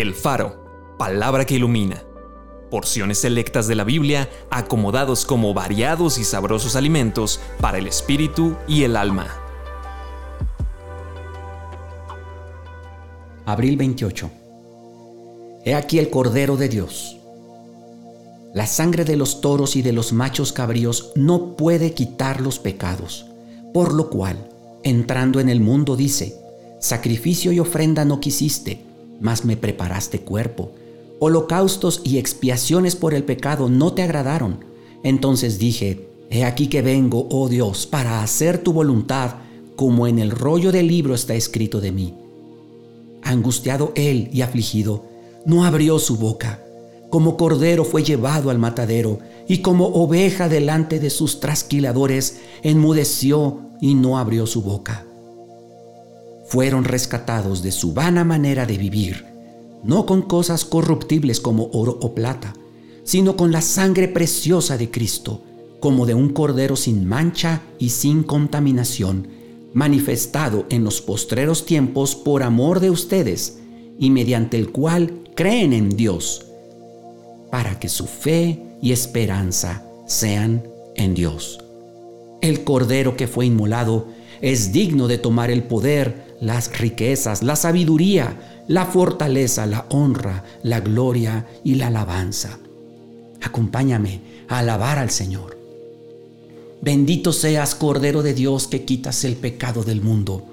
El Faro, palabra que ilumina. Porciones selectas de la Biblia acomodados como variados y sabrosos alimentos para el espíritu y el alma. Abril 28. He aquí el Cordero de Dios. La sangre de los toros y de los machos cabríos no puede quitar los pecados, por lo cual, entrando en el mundo, dice, Sacrificio y ofrenda no quisiste, mas me preparaste cuerpo. Holocaustos y expiaciones por el pecado no te agradaron. Entonces dije, He aquí que vengo, oh Dios, para hacer tu voluntad, como en el rollo del libro está escrito de mí. Angustiado él y afligido, no abrió su boca. Como cordero fue llevado al matadero, y como oveja delante de sus trasquiladores, enmudeció y no abrió su boca fueron rescatados de su vana manera de vivir, no con cosas corruptibles como oro o plata, sino con la sangre preciosa de Cristo, como de un cordero sin mancha y sin contaminación, manifestado en los postreros tiempos por amor de ustedes, y mediante el cual creen en Dios, para que su fe y esperanza sean en Dios. El cordero que fue inmolado es digno de tomar el poder, las riquezas, la sabiduría, la fortaleza, la honra, la gloria y la alabanza. Acompáñame a alabar al Señor. Bendito seas, Cordero de Dios, que quitas el pecado del mundo.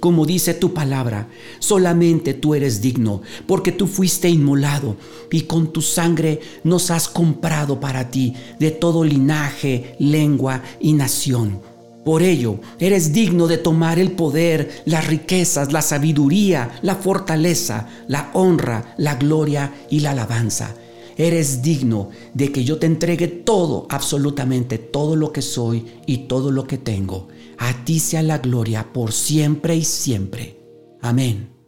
Como dice tu palabra, solamente tú eres digno, porque tú fuiste inmolado y con tu sangre nos has comprado para ti de todo linaje, lengua y nación por ello, eres digno de tomar el poder, las riquezas, la sabiduría, la fortaleza, la honra, la gloria y la alabanza. Eres digno de que yo te entregue todo, absolutamente todo lo que soy y todo lo que tengo. A ti sea la gloria por siempre y siempre. Amén.